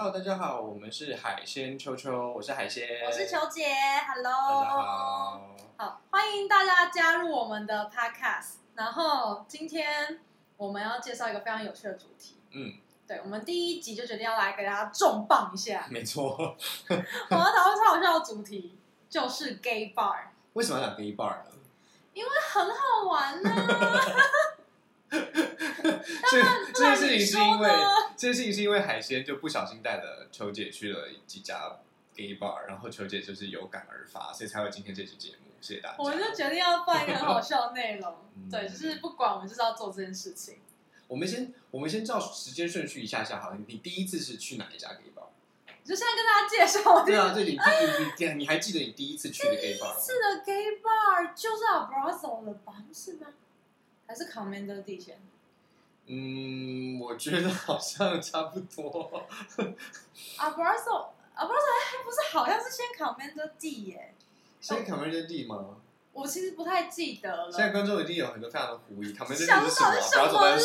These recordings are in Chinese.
Hello，大家好，我们是海鲜秋秋，我是海鲜，我是球姐，Hello，大家好。好，欢迎大家加入我们的 Podcast。然后今天我们要介绍一个非常有趣的主题。嗯，对，我们第一集就决定要来给大家重磅一下。没错。我要讨论超好笑的主题，就是 Gay Bar。为什么要讲 Gay Bar 呢？因为很好玩呢、这这件事情是因为这件事情是因为海鲜就不小心带了球姐去了几家 gay bar，然后球姐就是有感而发，所以才有今天这期节目。谢谢大家。我们就决定要办一个很好笑的内容。嗯对，就是不管我们就是要做这件事情。我们先我们先照时间顺序一下下好了。你第一次是去哪一家 gay bar？就现在跟大家介绍对啊，对，你第 你你你还记得你第一次去的 gay bar 第一？次的 gay bar 就是 Abrazo 了吧？是吗？还是 Commander 地线？嗯，我觉得好像差不多。Abrazo Abrazo 还不是好像是先 Commander D 耶？现在 Commander D 吗？我其实不太记得了。现在观众一定有很多非常的狐疑，Commander D 是想什么？啦？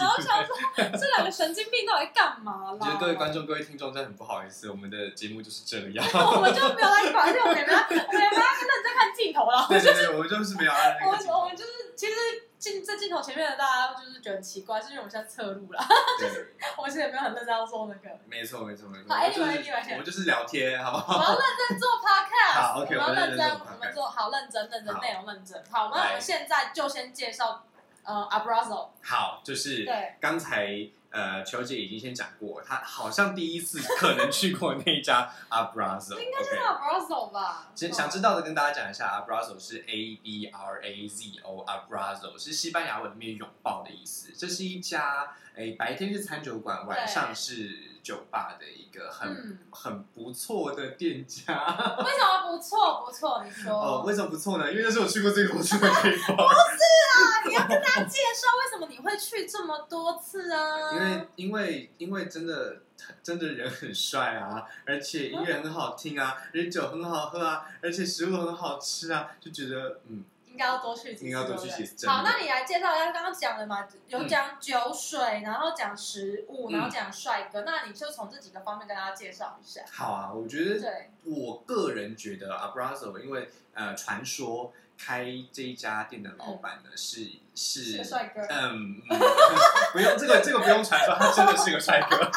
然后。想说这两个神经病到底干嘛啦？我觉得各位观众、各位听众真的很不好意思，我们的节目就是这样。我们就没有来管，而且我们也没有，我们也没有认真看镜头了。对对对，我们就是没有按那我我们就是其实镜在镜头前面的大家就是觉得很奇怪，是因为我们现在侧录了，对，我们其实也没有很认真要做那个。没错没错没错。好我们就是 anyway，anyway 我们就是聊天，好不好？我好？要认真做 podcast，好，OK，我们认认真，我们做好认真，认真好。内容认真。好，那我们现在就先介绍呃 Abrazo，好，就是对。刚才呃，球姐已经先讲过，她好像第一次可能去过那一家 Abrazo。应该就是 OK。Abrazo 吧？想想知道的跟大家讲一下，abrazo 是 A B R A Z O，abrazo 是西班牙文里面拥抱的意思。这是一家诶白天是餐酒馆，晚上是酒吧的一个很、嗯，很不错的店家。为什么不错？不错，你说。哦，为什么不错呢？因为那是我去过最多次的地方。不是。啊，你要跟大家介绍为什么你会去这么多次啊？因为因为因为真的真的人很帅啊，而且音乐很好听啊，而且酒很好喝啊，而且食物很好吃啊，就觉得嗯，应该要多去几次，应该要多去几次好，那你来介绍一下刚刚讲的嘛，有嗯讲酒水，然后讲食物，嗯。然后讲帅哥，那你就从这几个方面跟大家介绍一下。好啊，我觉得对，我个人觉得 Abrazo，因为呃，传说开这一家店的老板呢、是是帅哥。嗯，嗯。不用这个 这个不用传说，他真的是个帅哥，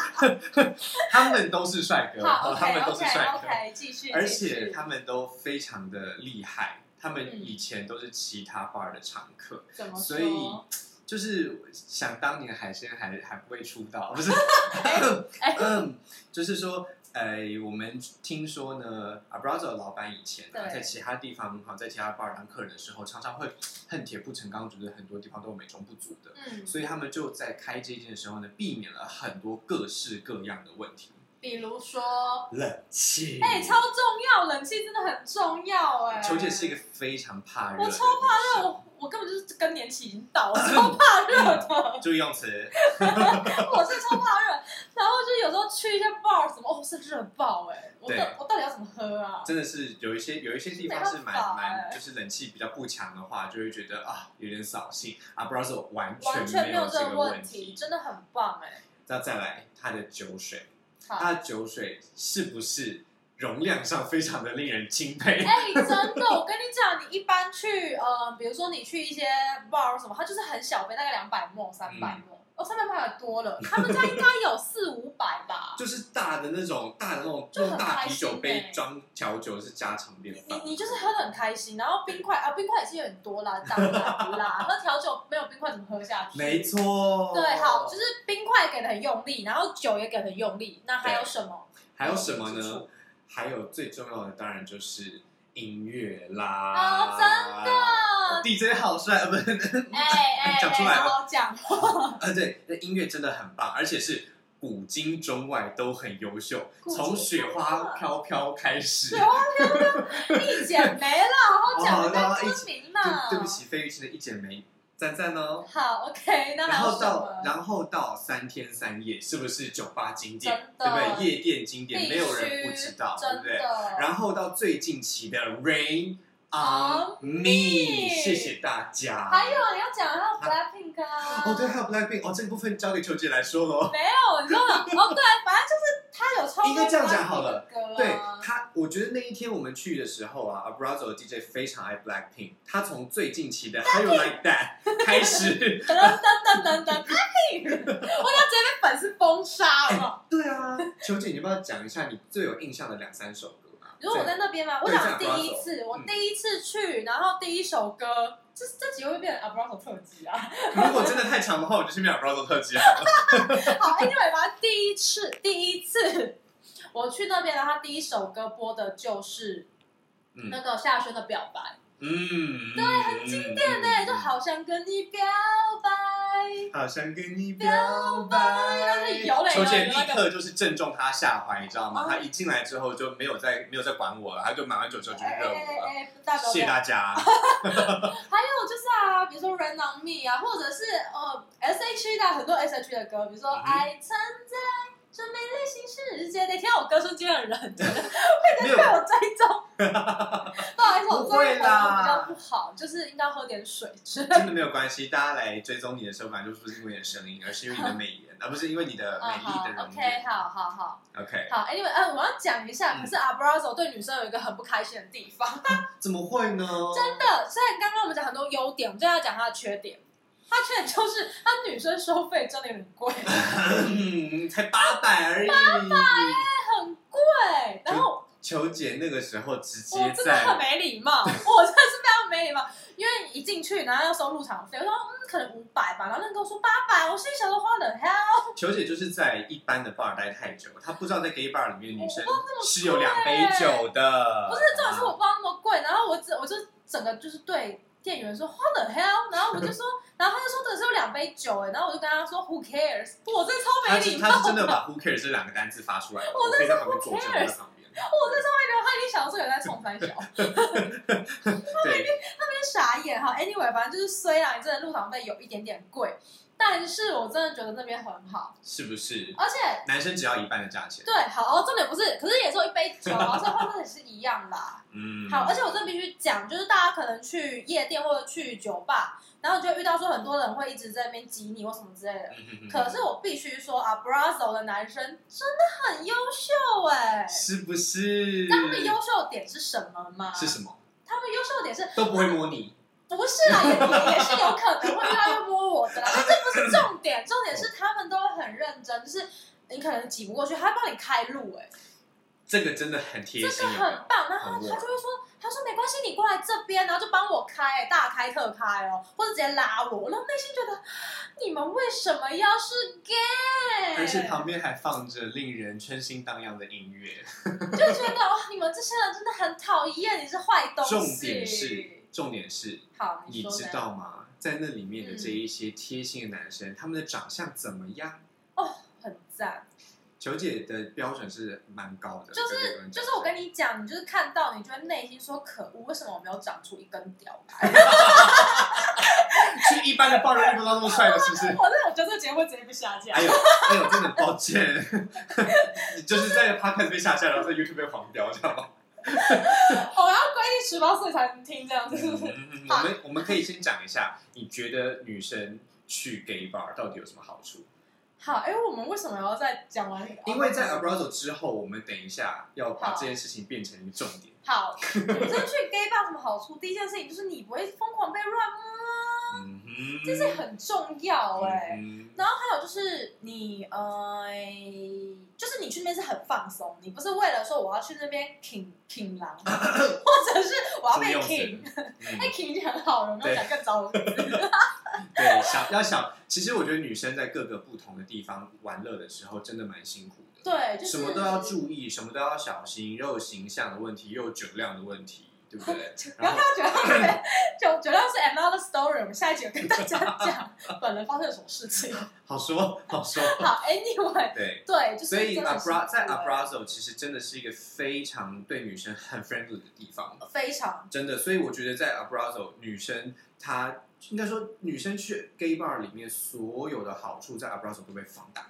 他们都是帅哥，好他们都是帅哥，OK，继续。而且他们都非常的厉害，他们嗯以前都是其他 bar 的常客，怎么？所以 就是想当年海鲜还还不会出道，不是？就是说，呃，我们听说呢，Abrazo 的老板以前啊，对在其他地方哈，在其他 bar 当客人的时候，常常会恨铁不成钢，觉得很多地方都有美中不足的，嗯，所以他们就在开这间的时候呢，避免了很多各式各样的问题。比如说，冷气，哎，超重要，冷气真的很重要，哎。球姐是一个非常怕热我超怕热，我我根本就是更年期已经到了，超怕热的。注意用词，我是超怕热，然后就有时候去一些 bar 什么，哦是热爆哎、我对到我到底要怎么喝啊？真的是有一些有一些地方是蛮蛮，欸就是冷气比较不强的话，就会觉得啊有点扫兴。啊。不知道是我完完全全没有这这个问题。真的很棒哎、那再来，它的酒水，好，它的酒水是不是容量上非常的令人钦佩？哎、真的，我跟你讲，你一般去呃，比如说你去一些 bar 什么，它就是很小杯，大概两百沫、三百嗯沫，哦，三百沫还多了，他们家应该有四五百吧。就是大的那种大的那种就大开心啤酒杯欸装调酒是家常便你饭。你就是喝的很开心，然后冰块啊，冰块也是有点多啦，当然啦，喝调酒没有冰块怎么喝下去？没错。对，好，就是冰块给的很用力，然后酒也给的很用力，那还有什么？还有什么呢？还有最重要的当然就是音乐啦。哦真的 DJ 好帅，呃，不是，哎 哎，讲出来了好好讲话。呃，对，那音乐真的很棒，而且是古今中外都很优秀，从雪花飘飘开始。雪花飘飘一剪梅了，好好讲哦一下然后一歌名嘛。对对不。起，费玉清的一剪梅，赞赞哦。好，OK，那然后？到然后到三天三夜，是不是酒吧经典？对不对？夜店经典，没有人不知道，对不对？然后到最近期的 Rain On Me，Me 谢谢大家。还有你要讲还有 Blackpink 啊。哦，对，还有 Blackpink，哦，这个部分交给球姐来说喽。没有，你知道吗？哦，对，反正就是他有超应该这样讲好了对他，我觉得那一天我们去的时候啊，Abrazo 的 DJ 非常爱 Blackpink，他从最近期的 How You Like That 开始，噔噔噔噔噔，Blackpink，我要直接被粉丝封杀了嘛。对啊，球姐，你要不要讲一下你最有印象的两三首歌啊？你说我在那边嘛？我想第一次，我嗯第一次去，然后第一首歌，这这集会变成 Abrazo 特辑啊？如果真的太长的话，我就去面 Abrazo 特辑好了。好，Anyway，反正第一次，第一次我去那边，然后他第一首歌播的就是嗯那个夏轩的表白，嗯，对，很经典呢，就好想跟你表白。好想跟你表白。有嘞球姐立刻就是正中他下怀，你知道吗哦？他一进来之后就没有再没有再管我了，他就马上就就去哎哎热舞了。谢谢大家。还有就是啊，比如说《Rain on Me》啊，或者是呃 S.H.E 的很多 S.H.E 的歌，比如说《爱存在这美丽新世界》。那天我歌声惊人，真的会在被我追踪。不好意思，我不最近会啦耳朵比较不好，就是应该喝点水。真的没有关系，大家来追踪你的时候，反正就不是因为你的声音，而是因为你的美颜，而不是因为你的嗯，美丽的容颜，OK，好好好 OK，好。Anyway，呃，我要讲一下，嗯可是 Abrazo 对女生有一个很不开心的地方，怎么会呢？真的。虽然刚刚我们讲很多优点，我们就要讲他的缺点。他缺点就是他女生收费真的有点贵，嗯，才八百而已。八百耶很贵。然后球姐那个时候直接我真的很在，没礼貌，我真的是非常没礼貌，因为一进去然后要收入场费，我说嗯可能五百吧，然后那个跟我说八百，我心里想说花的 hell，球姐就是在一般的 bar 待太久，她不知道在 gay bar 里面女生是有两杯酒的。不是重点是我不知道那么贵，然后我只我就整个就是对店员说花的 hell，然后我就说，然后他就说这是有两杯酒哎，然后我就跟他说 who cares，我真超没礼貌他是真的把 who cares 这两个单字发出来，我在旁边 who cares 在旁边。我在上面留，他已经想说有在冲三小。对，真傻眼哈。Anyway，反正就是虽然真的入场费有一点点贵，但是我真的觉得那边很好，是不是？而且男生只要一半的价钱。对，好，哦重点不是，可是也只有一杯酒啊，所以换算也是一样啦。嗯，好，而且我真的必须讲，就是大家可能去夜店或者去酒吧，然后就遇到说很多人会一直在那边挤你或什么之类的。嗯哼哼可是我必须说啊，Abrazo 的男生真的很优秀哎、是不是？那他们优秀的点是什么吗？是什么？他们优秀的点是都不会摸你。不是啦，也是有可能会遇到会摸我的啦，但这不是重点，重点是他们都会很认真，就是你可能挤不过去，他会帮你开路、哎，这个真的很贴心这心，个很棒。然后他就会说，他说没关系，你过来这边，然后就帮我开、大开特开哦，或者直接拉我，然后内心觉得你们为什么要是 gay？而且旁边还放着令人春心荡漾的音乐。就觉得哦，你们这些人真的很讨厌，你是坏东西。重点是，重点是，好，你知道吗？在那里面的嗯这一些贴心的男生，他们的长相怎么样？哦很赞。球姐的标准是蛮高的，就是就是我跟你讲，你就是看到，你就会内心说可恶，为什么我没有长出一根屌来？去一般的暴人遇不到那么帅的，是不是？我真的觉得这个节目会直接被下架哎。呦，哎呦，真的抱歉，你 就是在 podcast 被下架，然后在 YouTube 被黄标，知道吗？我要规定十八岁才能听这样子，我们我们可以先讲一下，你觉得女生去 gay bar 到底有什么好处？好，哎，我们为什么要再讲完？因为在 Abrazo 之后，我们等一下要把好这件事情变成一个重点。好，女生去 gay bar 有什么好处？第一件事情就是你不会疯狂被乱摸，嗯哼，这是很重要哎。嗯然后还有就是你呃，就是你去那边是很放松，你不是为了说我要去那边 king king 狼，或者是我要被这么用 king，词嗯被 king 已经很好了，没有讲更糟。对，想要想，其实我觉得女生在各个不同的地方玩乐的时候，真的蛮辛苦的。对，就是什么都要注意，什么都要小心，又有形象的问题，又有酒量的问题，对不对？不要然后看到酒量，酒酒量是 another story，我们下一集有跟大家 讲本人发生了什么事情。好 说好说，好，anyway，对。对，就是所以在对 Abrazo 其实真的是一个非常对女生很 friendly 的地方，非常真的。所以我觉得在 Abrazo 女生她应该说女生去 gay bar 里面所有的好处在 Abrazo 都被放大。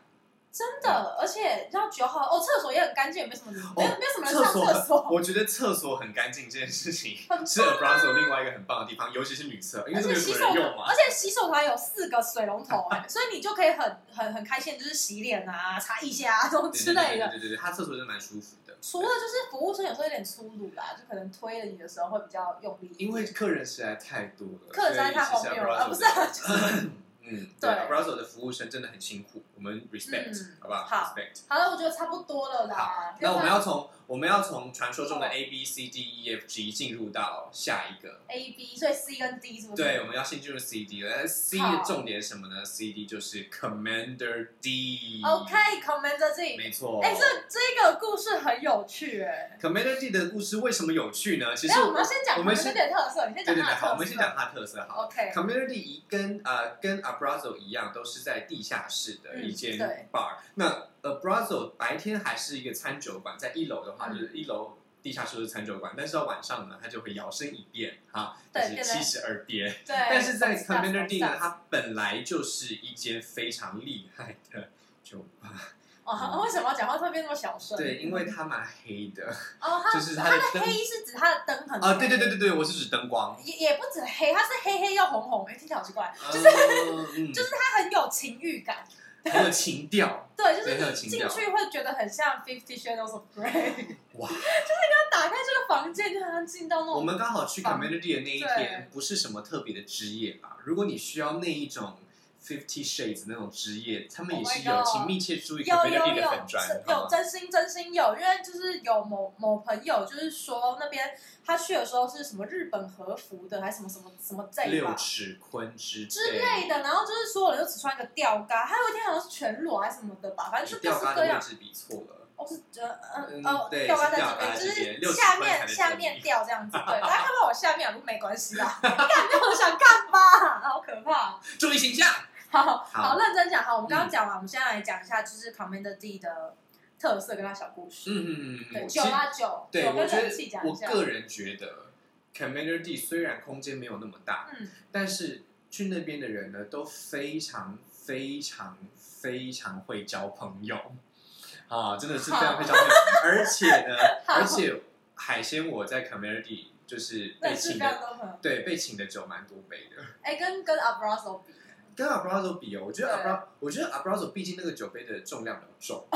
真的，而且你知道九号哦，厕所也很干净，也没什么人，没有没有什么人上厕所我觉得厕所很干净这件事情很是 Abrazo 另外一个很棒的地方，尤其是女厕，因为而都没有且洗手什么人用嘛而。且洗手台有四个水龙头哎，所以你就可以很很很开心，就是洗脸啊、擦腋下啊这种之类的。对对对他厕所真的蛮舒服的。除了就是服务生有时候有点粗鲁啦，就可能推了你的时候会比较用力。因为客人实在太多了，客人实在太荒谬了，啊不是对对，Abrazo 的服务生真的很辛苦，我们 respect，、嗯好不好好？respect。好了，我觉得差不多了啦。那我们要要从我们要从传说中的哦 A B C D E F G 进入到下一个。A B，所以 C 跟 D 是不是？对，我们要先进入 C D 了。C 的重点是什么呢？C D 就是 Commander D。OK，Commander D。没错。哎，这这个故事很有趣哎。Commander D 的故事为什么有趣呢？其实我们要先讲我们先讲特色，你先对对对。好，我们先讲它的特色好。OK。Commander D 一跟呃跟 Abrazo 一样，都是在地下室的嗯一间对 bar。那 Abrazo 白天还是一个餐酒馆，在一楼的话嗯就是一楼地下室是餐酒馆，但是到晚上呢，它就会摇身一变哈，就是七十二变。对。但是在 Commander D 呢它本来就是一间非常厉害的酒吧。哦，为什么要讲话特别那么小声？对，因为它蛮黑的哦，它就是它它的的灯黑是指它的灯很啊，黑对对对对对，我是指灯光，也也不止黑，它是黑黑又红红，哎，听起来好奇怪，就是就是它很有情欲感。很有情调，对，就是进去会觉得很像 Fifty Shadows of Grey，哇！就是你刚打开这个房间就好像进到那种我们刚好去 Community 的那一天，不是什么特别的之夜吧？如果你需要那一种 Fifty Shades 那种职业，他们也是 Oh my 有 God 请密切注意有有有粉砖，是好吗有真心真心有，因为就是有某某朋友就是说那边他去的时候是什么日本和服的，还是什么什么什么这六吧尺坤之之类的，然后就是所有人都只穿一个吊嘎，还有一天好像是全裸还是什么的吧，反正就各吊式各样。嘎的位置比错了。哦，是呃嗯嗯哦，对吊嘎在是吊嘎这边，就在这边60是下分才面下面吊这样子，对，大家看到我下面不没关系啦，干没有人想看吧，好可怕。注意形象。好好好认真讲，好，我们刚刚讲完，我们现在来讲一下就是 Commander D 的特色跟他小故事。嗯嗯嗯嗯对，嗯，酒啊九，对，我觉得我。个人觉得 Commander D 虽然空间没有那么大，嗯，但是去那边的人呢都非常非常非常会交朋友啊，真的是非常会交朋友，而且呢，而且海鲜我在 Commander D 就是被请的。对，被请的酒蛮多杯的。哎，跟跟 Abrazo 比，跟 Abrazo 比哦，我觉得对。Abra，我觉得 Abrazo 毕竟那个酒杯的重量比较重，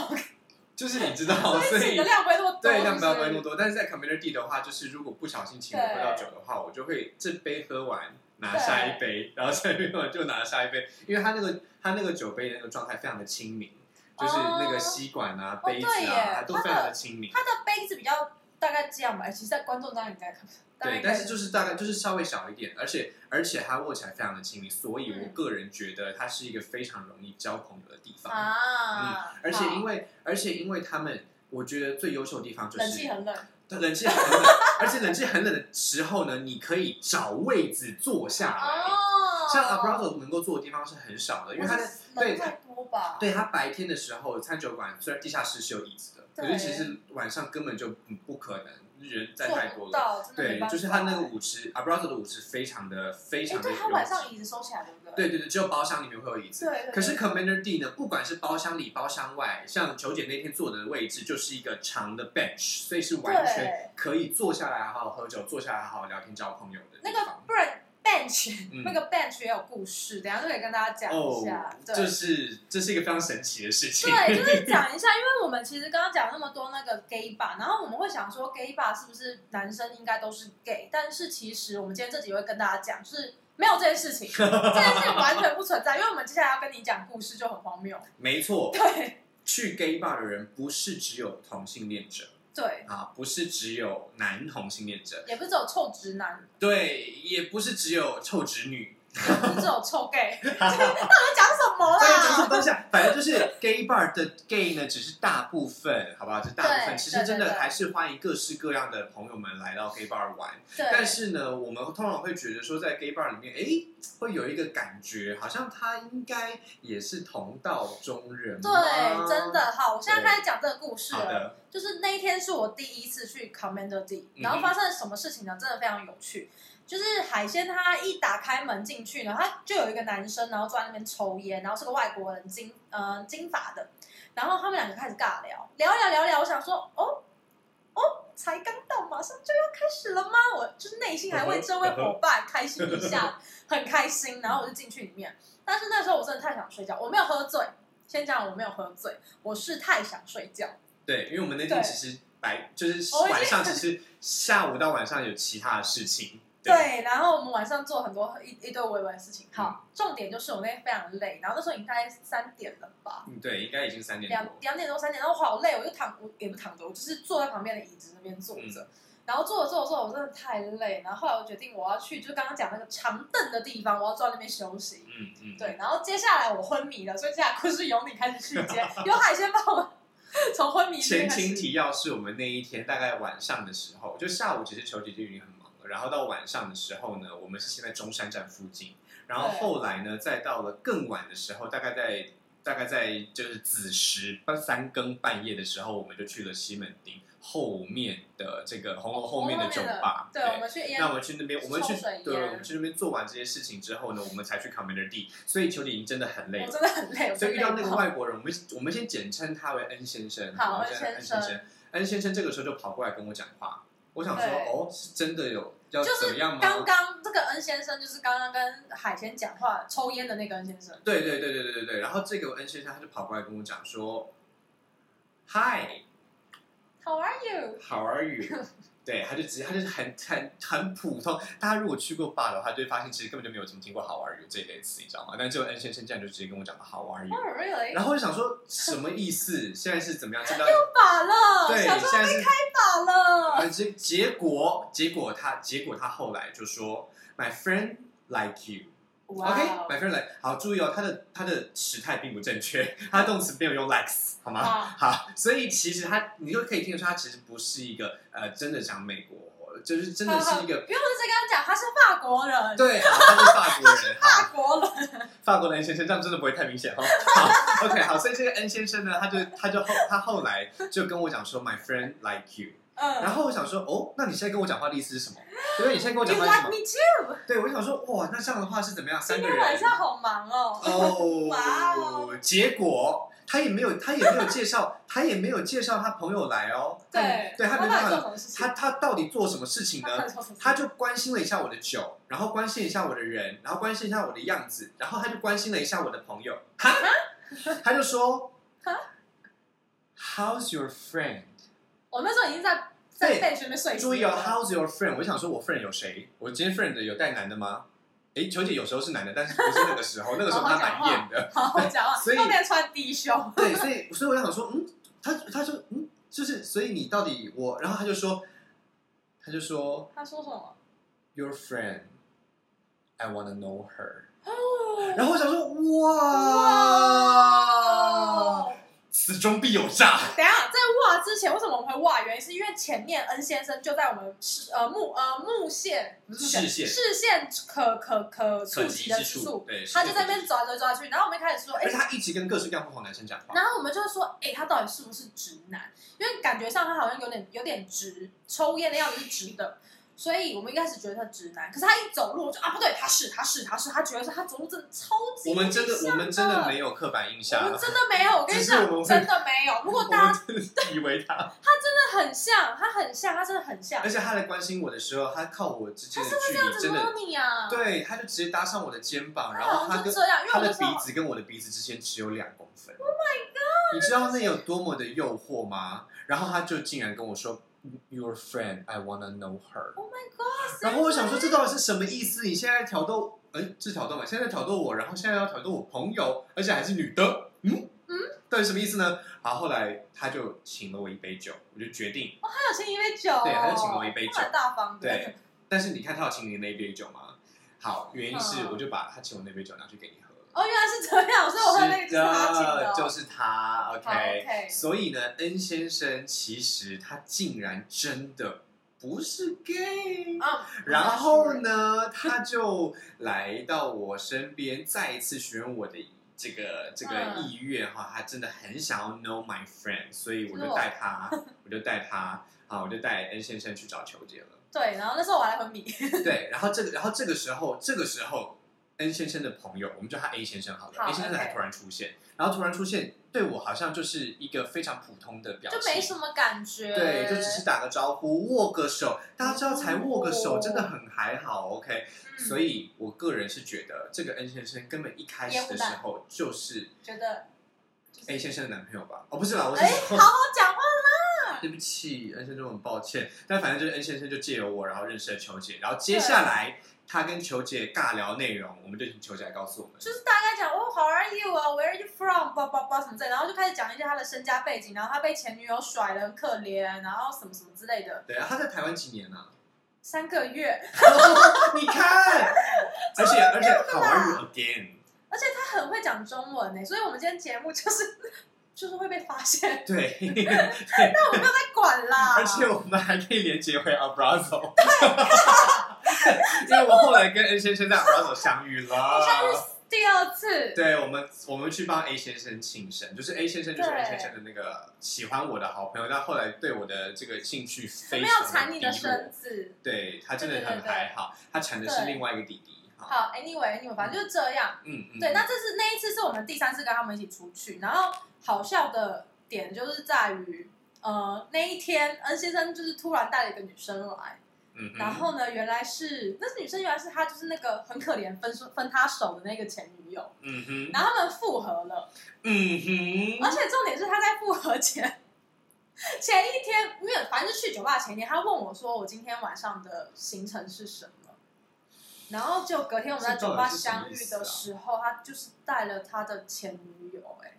就是你知道，所以量不会那么多，对，量不会那么多。但是在 Commander D 的话，就是如果不小心请我喝到酒的话，我就会这杯喝完拿下一杯，然后下一杯就拿下一杯，因为它那个它那个酒杯的那个状态非常的亲民，就是那个吸管啊、哦杯子啊，它都非常的亲民。它的杯子比较大概这样吧，其实在观众当然应该看不到。对，但是就是大概就是稍微小一点，而且而且它握起来非常的亲密，所以我嗯个人觉得它是一个非常容易交朋友的地方。啊，而且因为为而且因为他们，我觉得最优秀的地方就是冷气很冷，它冷气很冷，而且冷气很冷的时候呢，你可以找位子坐下来。哦，像 Abrazo 能够坐的地方是很少的，因为它的对人太多吧？对它白天的时候，餐酒馆虽然地下室是有椅子的，可是其实晚上根本就嗯不可能，人在太多了。对，就是他那个舞池，Abrazo 的舞池非常的非哎，常的对，他有晚上椅子收起来，对不对？对对对，只有包厢里面会有椅子。对对。可是 Commander D 呢，不管是包厢里、包厢外，像球姐那天坐的位置就是一个长的 bench，所以是完全可以坐下来好好喝酒，坐下来好好聊天、交朋友的那个。不然 bench 嗯那个 bench 也有故事，等下就可以跟大家讲哦一下。，对，就是这是一个非常神奇的事情。对，就是 讲一下，因为我们其实刚刚讲那么多那个 gay bar，然后我们会想说 gay bar 是不是男生应该都是 gay，但是其实我们今天这集会跟大家讲，就是没有这件事情，这件事情完全不存在，因为我们接下来要跟你讲故事就很荒谬。没错，对去 gay bar 的人不是只有同性恋者对，啊，不是只有男同性恋者，也不是只有臭直男，对，也不是只有臭直女。也不是只有臭 gay，这个 到底讲什么大家讲什么啦？东西啊？反正就是 gay bar 的 gay 呢，只是大部分，好不好？这大部分，其实真的还是欢迎各式各样的朋友们来到 gay bar 玩。对，但是呢，我们通常会觉得说，在 gay bar 里面，哎，会有一个感觉，好像他应该也是同道中人吗。对，真的好，我现在开始讲这个故事了。好的，就是那一天是我第一次去 Commander D，然后发生了什么事情呢？真的非常有趣。就是海鲜，他一打开门进去呢，他就有一个男生，然后坐在那边抽烟，然后是个外国人，金呃金发的。然后他们两个开始尬聊，聊聊聊聊，我想说，哦哦，才刚到，马上就要开始了吗？我就是内心还为这位伙伴开心一下，很开心。然后我就进去里面，但是那时候我真的太想睡觉，我没有喝醉。先讲我没有喝醉，我是太想睡觉。对，因为我们那天其实白就是晚上，其实下午到晚上有其他的事情。对，然后我们晚上做很多一一堆微微的事情。好，重点就是我那天非常累，然后那时候已经大概三点了吧？嗯，对，应该已经三点。两两点多三点，然后我好累，我就躺，我也不躺着，我就是坐在旁边的椅子那边坐着。然后坐着坐着坐着，我真的太累。然后后来我决定我要去，就是刚刚讲那个长凳的地方，我要坐在那边休息。嗯嗯。对，然后接下来我昏迷了，所以接下来故事由你开始去接，由海鲜帮我从昏迷。前情提要是我们那一天大概晚上的时候，就下午其实球姐就已经很。然后到晚上的时候呢，我们是先在中山站附近，然后后来呢，再到了更晚的时候，大概在大概在就是子时三更半夜的时候，我们就去了西门町后面的这个红楼后面的酒吧。对，我们去。那我们去那边，我们去对，我们去那边做完这些事情之后呢，我们才去 Commander D。所以邱丽莹真的很累，真的很累。所以遇到那个外国人，我们我们先简称他为恩先生。好，恩先生。恩先生这个时候就跑过来跟我讲话。我想说，哦，是真的有要怎么样吗？刚刚这个恩先生就是刚刚跟海鲜讲话、抽烟的那个恩先生。对对对对对对对。然后这个恩先生他就跑过来跟我讲说：“Hi，How are you？How are you？” 对，他就直接，他就是很很很普通。大家如果去过坝的话，就会发现其实根本就没有怎么听过 “How are you” 这一类词，你知道吗？但这位 N 先生这样就直接跟我讲了 “How are you？” 然后就想说什么意思？现在是怎么样？又法 了，对，现在是开法了。结结果结果他结果他后来就说：“My friend like you。” OK，my friend like，好，注意哦，他的他的时态并不正确，他的动词没有用 likes，好吗？好，所以其实他，你就可以听得出，他其实不是一个呃，真的讲美国，就是真的是一个。不用再跟他讲，他是法国人。对，他是法国人。法国人。法国人先生，这样真的不会太明显哈。好，OK，好，所以这个 N 先生呢，他就他就后他后来就跟我讲说，my friend like you。嗯。然后我想说，哦，那你现在跟我讲话的意思是什么？所以你现在跟我讲话是什么？对，我想说，哇，那这样的话是怎么样？三个人晚上好忙哦。哦，哇哦！结果他也没有，他也没有介绍，他也没有介绍他朋友来哦。对，对他没办法，他他到底做什么事情呢？他就关心了一下我的酒，然后关心一下我的人，然后关心一下我的样子，然后他就关心了一下我的朋友。哈，他就说，How's your friend？我那时候已经在。对，注意哦，How's your friend？我想说，我 friend 有谁？我今天 friend 有带男的吗？哎，球姐有时候是男的，但是不是那个时候，那个时候他蛮艳的，好好讲话，所以后面穿低胸。对，所以所以我想说，嗯，他他说，嗯，就是所以你到底我，然后他就说，他就说，他说什么？Your friend，I wanna know her。然后我想说，哇。此中必有诈。等下，在哇之前，为什么我们会哇？原因是因为前面恩先生就在我们视呃目呃目线视线视线可可可触及的处，对，他就在那边抓来抓去。然后我们一开始说，而且他一直跟各式各样不同男生讲话。然后我们就会说，哎，他到底是不是直男？因为感觉上他好像有点有点直，抽烟的样子是直的。所以我们一开始觉得他直男，可是他一走路就啊不对，他是他是他是他觉得是他走路真的超级我们真的我们真的没有刻板印象，我们真的没有，我跟你讲真的没有。如果大家 以为他，他真的很像，他很像，他真的很像。而且他来关心我的时候，他靠我之间的距离真的，对，他就直接搭上我的肩膀，然后他跟他的鼻子跟我的鼻子之间只有两公分。Oh my god！你知道那有多么的诱惑吗？然后他就竟然跟我说。Your friend, I wanna know her. Oh my god! 然后我想说，这到底是什么意思？你现在挑逗，哎，是挑逗吗？现在挑逗我，然后现在要挑逗我朋友，而且还是女的。嗯嗯，到底什么意思呢？好，后来他就请了我一杯酒，我就决定。哦，他有请你一杯酒。对，他就请了我一杯酒，蛮大方的。对，但是你看他有请你那一杯酒吗？好，原因是我就把他请我那杯酒拿去给你喝。哦，原来是这样，所以我喝那个是他请的，就是他。OK，所以呢，N 先生其实他竟然真的不是 gay 啊。然后呢，他就来到我身边，再一次询问我的这个这个意愿哈。他真的很想要 know my friend，所以我就带他，我就带他，好，我就带 N 先生去找球姐了。对，然后那时候我还昏迷。对，然后这个，然后这个时候，这个时候。N 先生的朋友，我们叫他 A 先生好了。A 先生还突然出现，然后突然出现，对我好像就是一个非常普通的表情，就没什么感觉。对，就只是打个招呼，握个手。大家知道才握个手，哦真的很还好，OK。嗯所以我个人是觉得，这个 N 先生根本一开始的时候就是觉得 A 先生的男朋友吧？哦，不是啦，我是哎，好好讲话。对不起恩先生，我很抱歉。但反正就是恩先生就借由我，然后认识了球姐，然后接下来他跟球姐尬聊内容，我们就请球姐来告诉我们。就是大概讲哦，How are you 啊，Where are you from？叭叭叭什么之类，然后就开始讲一些他的身家背景，然后他被前女友甩了，很可怜，然后什么什么之类的。对啊，他在台湾几年呢、三个月，你看，而且而且，How are you again？而且他很会讲中文呢，所以我们今天节目就是就是会被发现，对，那我没有在管啦。而且我们还可以连接回 Abrazo，因为我后来跟 N 先生在 Abrazo 相遇了。相遇第二次，对我们，我们去帮 A 先生庆生，就是 A 先生就是对。A 先生的那个喜欢我的好朋友，但后来对我的这个兴趣非没常有缠你的身子。对他真的很对对对。还好，他缠的是另外一个弟弟。哈，好，anyway，anyway，反正就是这样。嗯嗯，对，那这是那一次是我们第三次跟他们一起出去，然后好笑的点就是在于，呃，那一天恩先生就是突然带了一个女生来，嗯，然后呢，原来是那女生原来是他就是那个很可怜分手分他手的那个前女友，嗯哼，然后他们复合了，嗯哼，而且重点是他在复合前。前一天没有，反正就去酒吧前一天，他问我说：“我今天晚上的行程是什么？”然后就隔天我们在酒吧相遇的时候，他就是带了他的前女友、哎，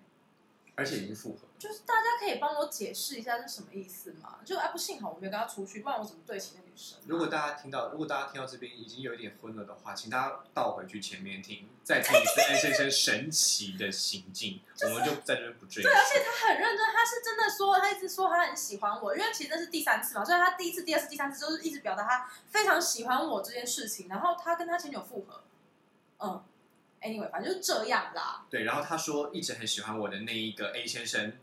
而且已经复合。就是大家可以帮我解释一下是什么意思吗？就哎，不幸好我没有跟他出去，不然我怎么对起那女生啊、如果大家听到，如果大家听到这边已经有一点昏了的话，请大家倒回去前面听，再听一次安先生神奇的行径，我们就在这边不赘述。对，而且他很认真，他是真的说，他一直说他很喜欢我，因为其实那是第三次嘛，所以他第一次、第二次、第三次就是一直表达他非常喜欢我这件事情。然后他跟他前女友复合，嗯，anyway，反正就是这样啦。对，然后他说一直很喜欢我的那一个 A 先生，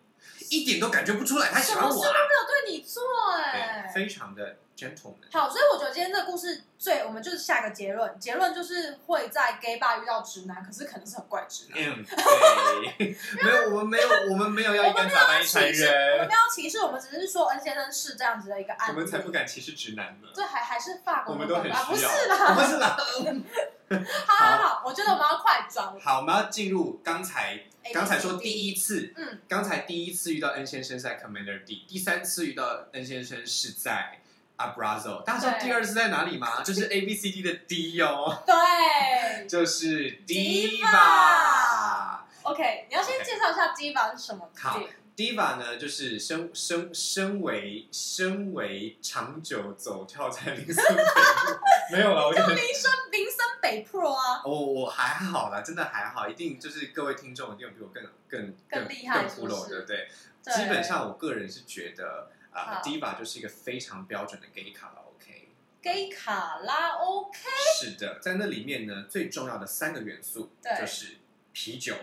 一点都感觉不出来他喜什欢我啊，么事都没有对你做、哎对，，非常的 gentleman。好，所以我觉得今天这个故事最，我们就是下个结论，结论就是会在 gay bar 遇到直男，可是可能是很怪直男。嗯，对，没有，我们没有，我们没有要一竿打翻一船歧视，我们人，没有歧视，我们只是说 N 先生是这样子的一个案例。我们才不敢歧视直男呢。这还还是法国我们都很需要？不是啦，不是啦。好好好，我觉得我们要快转。好，我们要进入刚才刚才说 D 第一次，嗯，刚才第一次遇到 N 先生是在 Commander D，第三次遇到 N 先生是在 Abrazo。大家知道第二次在哪里吗？就是 A B C D 的 D 哦，对 就是 Diva Diva。，OK，你要先介绍一下 Diva 是什么？好 Diva 呢，就是身身身为身为长久走跳在林森北路，没有了，我就就林森林森北 Pro 啊，我我还好啦，真的还好，一定就是各位听众一定有比我更更更厉害更 pro 是的，对。基本上我个人是觉得啊、好 d i v a 就是一个非常标准的 gay 卡拉 OK。gay 卡拉 OK，是的，在那里面呢，最重要的三个元素就是啤酒、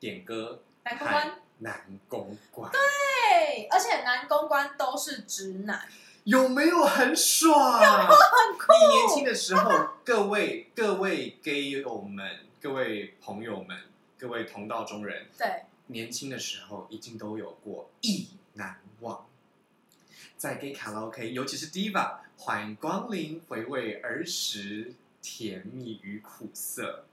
点歌、男公关，男公关，对，而且男公关都是直男，有没有很爽？有没有很酷。你年轻的时候，各位各位 gay 友们、各位朋友们、各位同道中人，对，年轻的时候一定都有过意难忘。在 gay 卡拉 OK，尤其是 Diva，欢迎光临，回味儿时甜蜜与苦涩。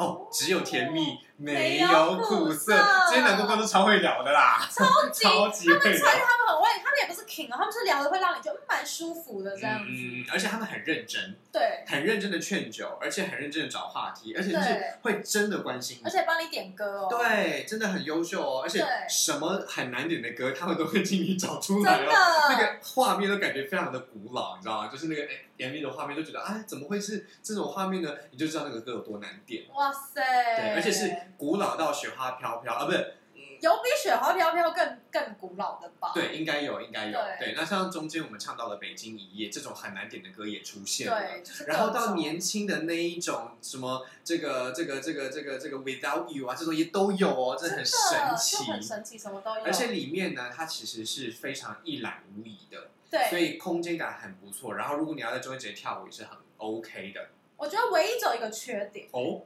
哦，只有甜蜜，没有苦涩。这些男公关都超会聊的啦，超级 会聊。King 哦，他们是聊的会让你觉得嗯蛮舒服的这样子。嗯，而且他们很认真，对，很认真的劝酒，而且很认真的找话题，而且就是会真的关心你而。且帮你点歌哦。，对，真的很优秀哦，而且什么很难点的歌，他们都会尽力找出真来哦。的那个画面都感觉非常的古老，你知道吗？就是那个 MV 的画面，都觉得哎，怎么会是这种画面呢？你就知道那个歌有多难点。哇塞，对，而且是古老到雪花飘飘啊，不是，有比雪花飘飘更更古老的吧？对，应该有，应该有。对对，那像中间我们唱到了《北京一夜》这种很难点的歌也出现了。对，就是然后到年轻的那一种什么这个这个这个这个这个 Without You 啊，这种也都有哦，这很神奇。很神奇，什么都有。而且里面呢，它其实是非常一览无遗的，对所，以空间感很不错。然后如果你要在中间直接跳舞，也是很 OK 的我觉得唯一只有一个缺点，哦。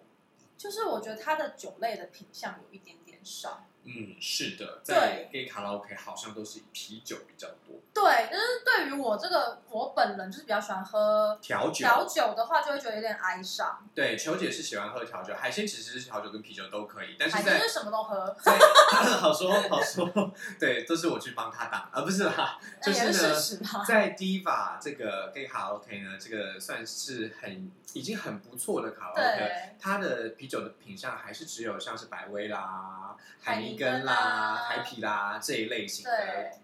就是我觉得它的酒类的品相有一点点少。嗯，是的，在 gay 卡拉 OK 好像都是以啤酒比较多。对，就是对于我这个我本人就是比较喜欢喝调酒，调酒的话就会觉得有点哀伤。对，球姐是喜欢喝调酒，海鲜其实是调酒跟啤酒都可以，但是海在鲜是什么都喝，在 好说好说，对，都是我去帮他打，而、不是啦，就是呢事。实嘛。在 Diva 这个 gay 卡拉 OK 呢，这个算是很已经很不错的卡拉 OK，对，它的啤酒的品相还是只有像是百威啦、海海尼根啦、啊海啤啦这一类型的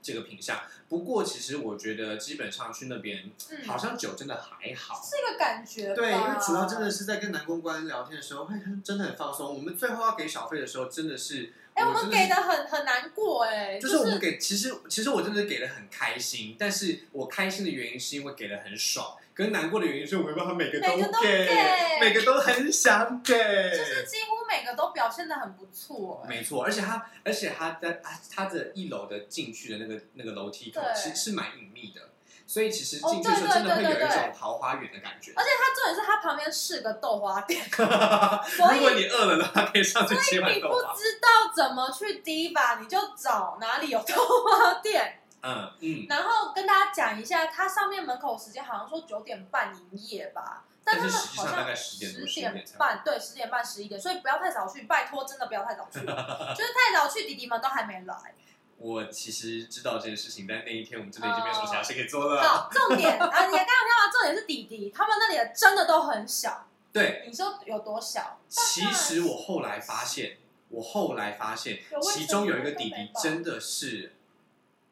这个品相。不过其实我觉得基本上去那边，嗯，好像酒真的还好。是一个感觉。对，因为主要真的是在跟男公关聊天的时候，会真的很放松。我们最后要给小费的时候，真的是，哎，我们给的很很难过哎，就是我们给，其实其实我真的给的很开心，但是我开心的原因是因为给的很爽，跟难过的原因是我没办法每个都给，给每个都很想给，就是几乎每个都表现的很不错。哎没错，而且他而且他的啊它的一楼的进去的那个那个楼梯口其实是蛮隐秘的，所以其实哦进去的时候对真的会有一种桃花源的感觉。而且它重点是它旁边是个豆花店，如果你饿了的话，可以上去吃碗你豆花。不知道怎么去 Diva，你就找哪里有豆花店。嗯嗯，然后跟大家讲一下，它上面门口时间好像说九点半营业吧，但他们但是实际好像上大概十点半，对，十点半十一点，所以不要太早去，拜托，真的不要太早去，就是太早去，弟弟们都还没来。我其实知道这件事情，但那一天我们真的已经没有什么其他事可以做了。好，重点啊，你刚刚听到，重点是弟弟，他们那里的真的都很小。对，你说有多小？其实我后来发现，我后来发现其中有一个弟弟真的是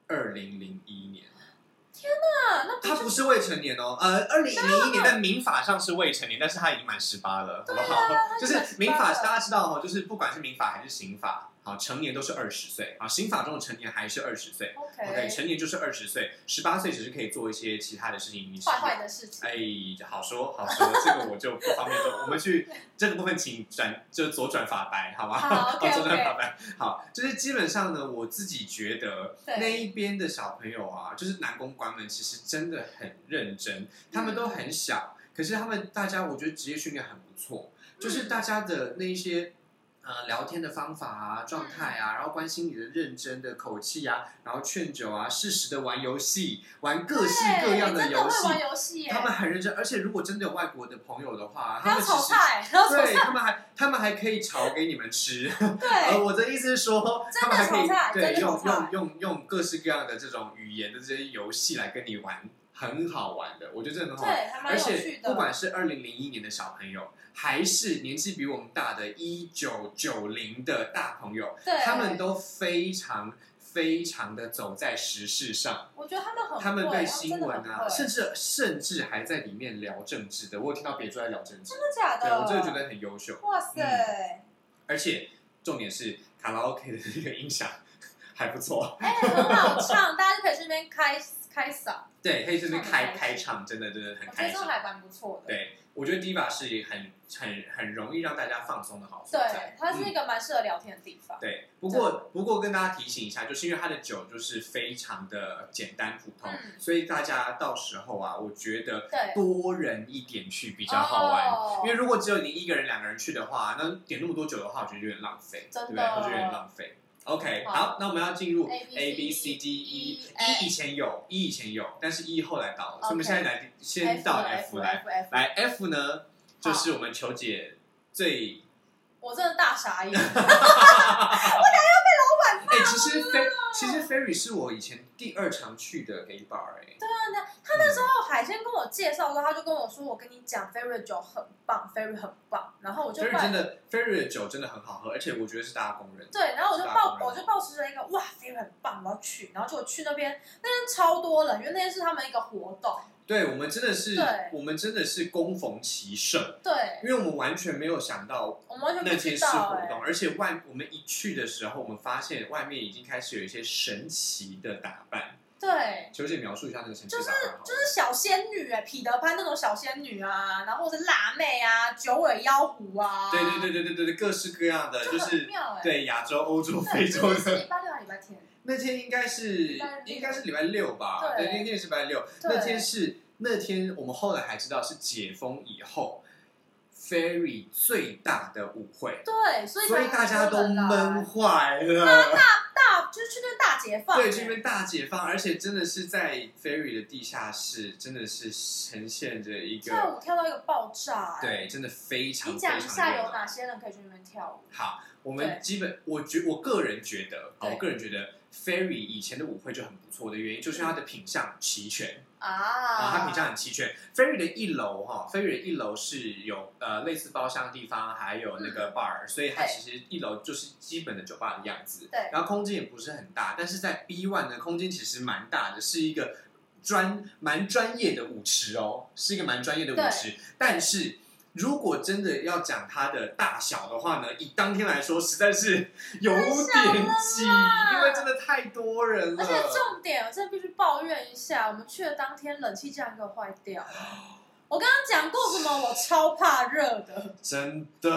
二零零一年，啊，那他不是未成年哦，呃，二零零一年在民法上是未成年，但是他已经满十八了，好不好？他就已经满18是民法大家知道哦，就是不管是民法还是刑法，好，成年都是二十岁，啊，刑法中的成年还是二十岁。OK，OK，成年就是二十岁，十八岁只是可以做一些其他的事情。坏坏的事情。哎，好说好说，这个我就不方便说。我们去这个部分，请转就左转法白，好吗？好 左转法白。好，就是基本上呢，我自己觉得那一边的小朋友啊，就是男公关们，其实真的很认真，他们都很小，可是他们大家，我觉得职业训练很不错，就是大家的那一些。呃，聊天的方法啊，状态啊，然后关心你的认真的口气啊，然后劝酒啊，适时的玩游戏，玩各式各样的游戏，玩游戏耶，他们很认真，而且如果真的有外国的朋友的话，他们其实对，他们还他们还可以炒给你们吃。呃，对，我的意思是说，他们还可以对用用用用各式各样的这种语言的这些游戏来跟你玩，很好玩的，我觉得真的很好玩。对，还蛮而有趣的。且不管是二零零一年的小朋友，还是年纪比我们大的一九九零的大朋友，对，他们都非常非常的走在时事上。我觉得他们很会，他们对新闻啊，的很会甚至甚至还在里面聊政治的，我有听到别处在聊政治，真的假对的？我真的觉得很优秀。哇塞，而且重点是卡拉 OK 的这个音响还不错，哎，很好唱，大家就可以去那边开开嗓，对，可以这边开开唱，真的真的很我觉开心。还蛮不错的。对，我觉得 Diva 是很很很容易让大家放松的好所。它是一嗯个蛮适合聊天的地方。对，不过不过跟大家提醒一下，就是因为它的酒就是非常的简单普通，嗯所以大家到时候啊，我觉得，多人一点去比较好玩。哦因为如果只有你一个人、两个人去的话，那点那么多酒的话，我觉得有点浪费，真的对不对？我觉得有点浪费。OK，好。好，那我们要进入 A B C D E，E 一以前有，，E 以前有，但是 E 后来到了，所以我们现在来先到 F 来。来 F 呢，就是我们球姐最我真的大傻眼。哎，其实 Fer 其实 Ferry 是我以前第二常去的 gay bar 哎，对啊，那他那时候海鲜跟我介绍的时候，他就跟我说：“我跟你讲，Ferry 的酒很棒，Ferry 很棒。”然后我就 Ferry 真的 Ferry 的酒真的很好喝，而且我觉得是大家公认的。对，然后我就抱我就抱持着一个哇，Ferry 很棒，我要去。然后结果去那边，那边超多人，因为那天是他们一个活动。对我们真的是对，我们真的是攻逢其盛，对，因为我们完全没有想到我们完全不那天是知道哎、活动，而且外我们一去的时候，我们发现外面已经开始有一些神奇的打扮。对，求姐描述一下那个神奇的打扮好了就是小仙女哎、彼得潘那种小仙女啊，然后或者辣妹啊，九尾妖狐啊，对对对对对对对，各式各样的，就就很是妙哎、对亚洲、欧洲、对，非洲是礼的。拜六还礼拜天？那天应该是应该是礼拜六吧？对对，那天是礼拜六。那天是那天我们后来还知道是解封以后 Ferry 最大的舞会，对，所以所以大家都闷坏了。大，就是去那边大解放，对，去那边大解放，而且真的是在 Ferry 的地下室，真的是呈现着一个跳舞跳到一个爆炸，哎，对，真的非常你非常讲一下有哪些人可以去那边跳舞？好，我们基本我觉我个人觉得，好我个人觉得 Ferry 以前的舞会就很不错的原因，就是它的品相齐全啊，啊，它品相很齐全。Ferry 的一楼哈，Ferry 的一楼是有呃类似包厢的地方，还有那个 bar，、所以它其实一楼就是基本的酒吧的样子。对然后空间也不是很大，但是在 B one 的空间其实蛮大的，是一个专蛮专业的舞池哦，是一个蛮专业的舞池。但是如果真的要讲它的大小的话呢，以当天来说，实在是有点挤，因为真的太多人了。而且重点，我真的必须抱怨一下，我们去的当天冷气竟然给我坏掉了。我刚刚讲过什么？我超怕热的，真的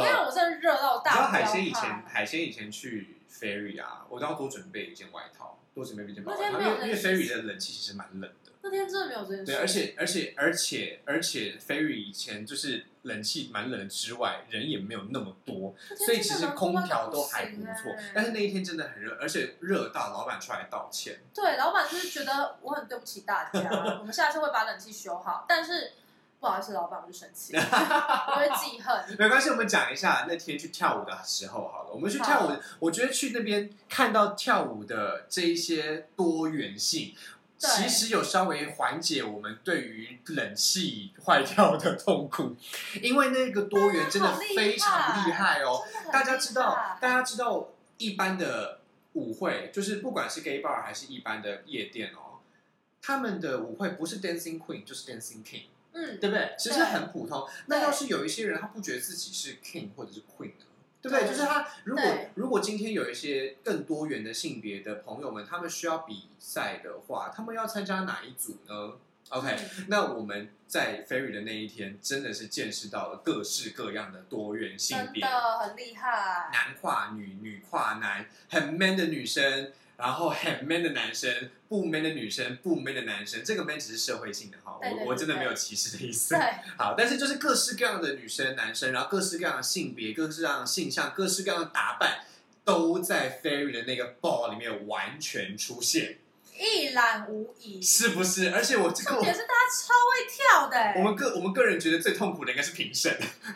因为的。我真的热到你知道大海鲜以前，海鲜以前去 ferry 啊，我都要多准备一件外套，多准备一件外套，因为因为 ferry 的冷气其实蛮冷的。那天真的没有这件事。对，而且而且而且而且 ferry 以前就是冷气蛮冷之外，人也没有那么多，所以其实空调都还不错哎。但是那一天真的很热，而且热到老板出来道歉。对，老板就是觉得我很对不起大家，我们下次会把冷气修好，但是不好意思，老板，我就生气，我会记恨。没关系，我们讲一下那天去跳舞的时候好了。我们去跳舞，我觉得去那边看到跳舞的这一些多元性。对其实有稍微缓解我们对于冷气坏掉的痛苦，因为那个多元真的非常厉害哦。大家知道，大家知道，一般的舞会就是不管是 gay bar 还是一般的夜店哦，他们的舞会不是 dancing queen 就是 dancing king，嗯，对不对？其实很普通。那要是有一些人他不觉得自己是 king 或者是 queen 呢？对不对？就是他如果如果今天有一些更多元的性别的朋友们，他们需要比赛的话，他们要参加哪一组呢？OK，、嗯那我们在 Ferry 的那一天，真的是见识到了各式各样的多元性别，真的很厉害。男跨女，女跨男，很 man 的女生，然后很 man 的男生，不 man 的女生，不 man 的男生。这个 man 只是社会性的哈，我我真的没有歧视的意思。对，好，但是就是各式各样的女生、男生，然后各式各样的性别、各式各样的性向、各式各样的打扮，都在 Fairy 的那个 ball 里面完全出现，一览无遗。是不是？而且我这个我重点是大家超会跳的、欸，我们个我们个人觉得最痛苦的应该是评审，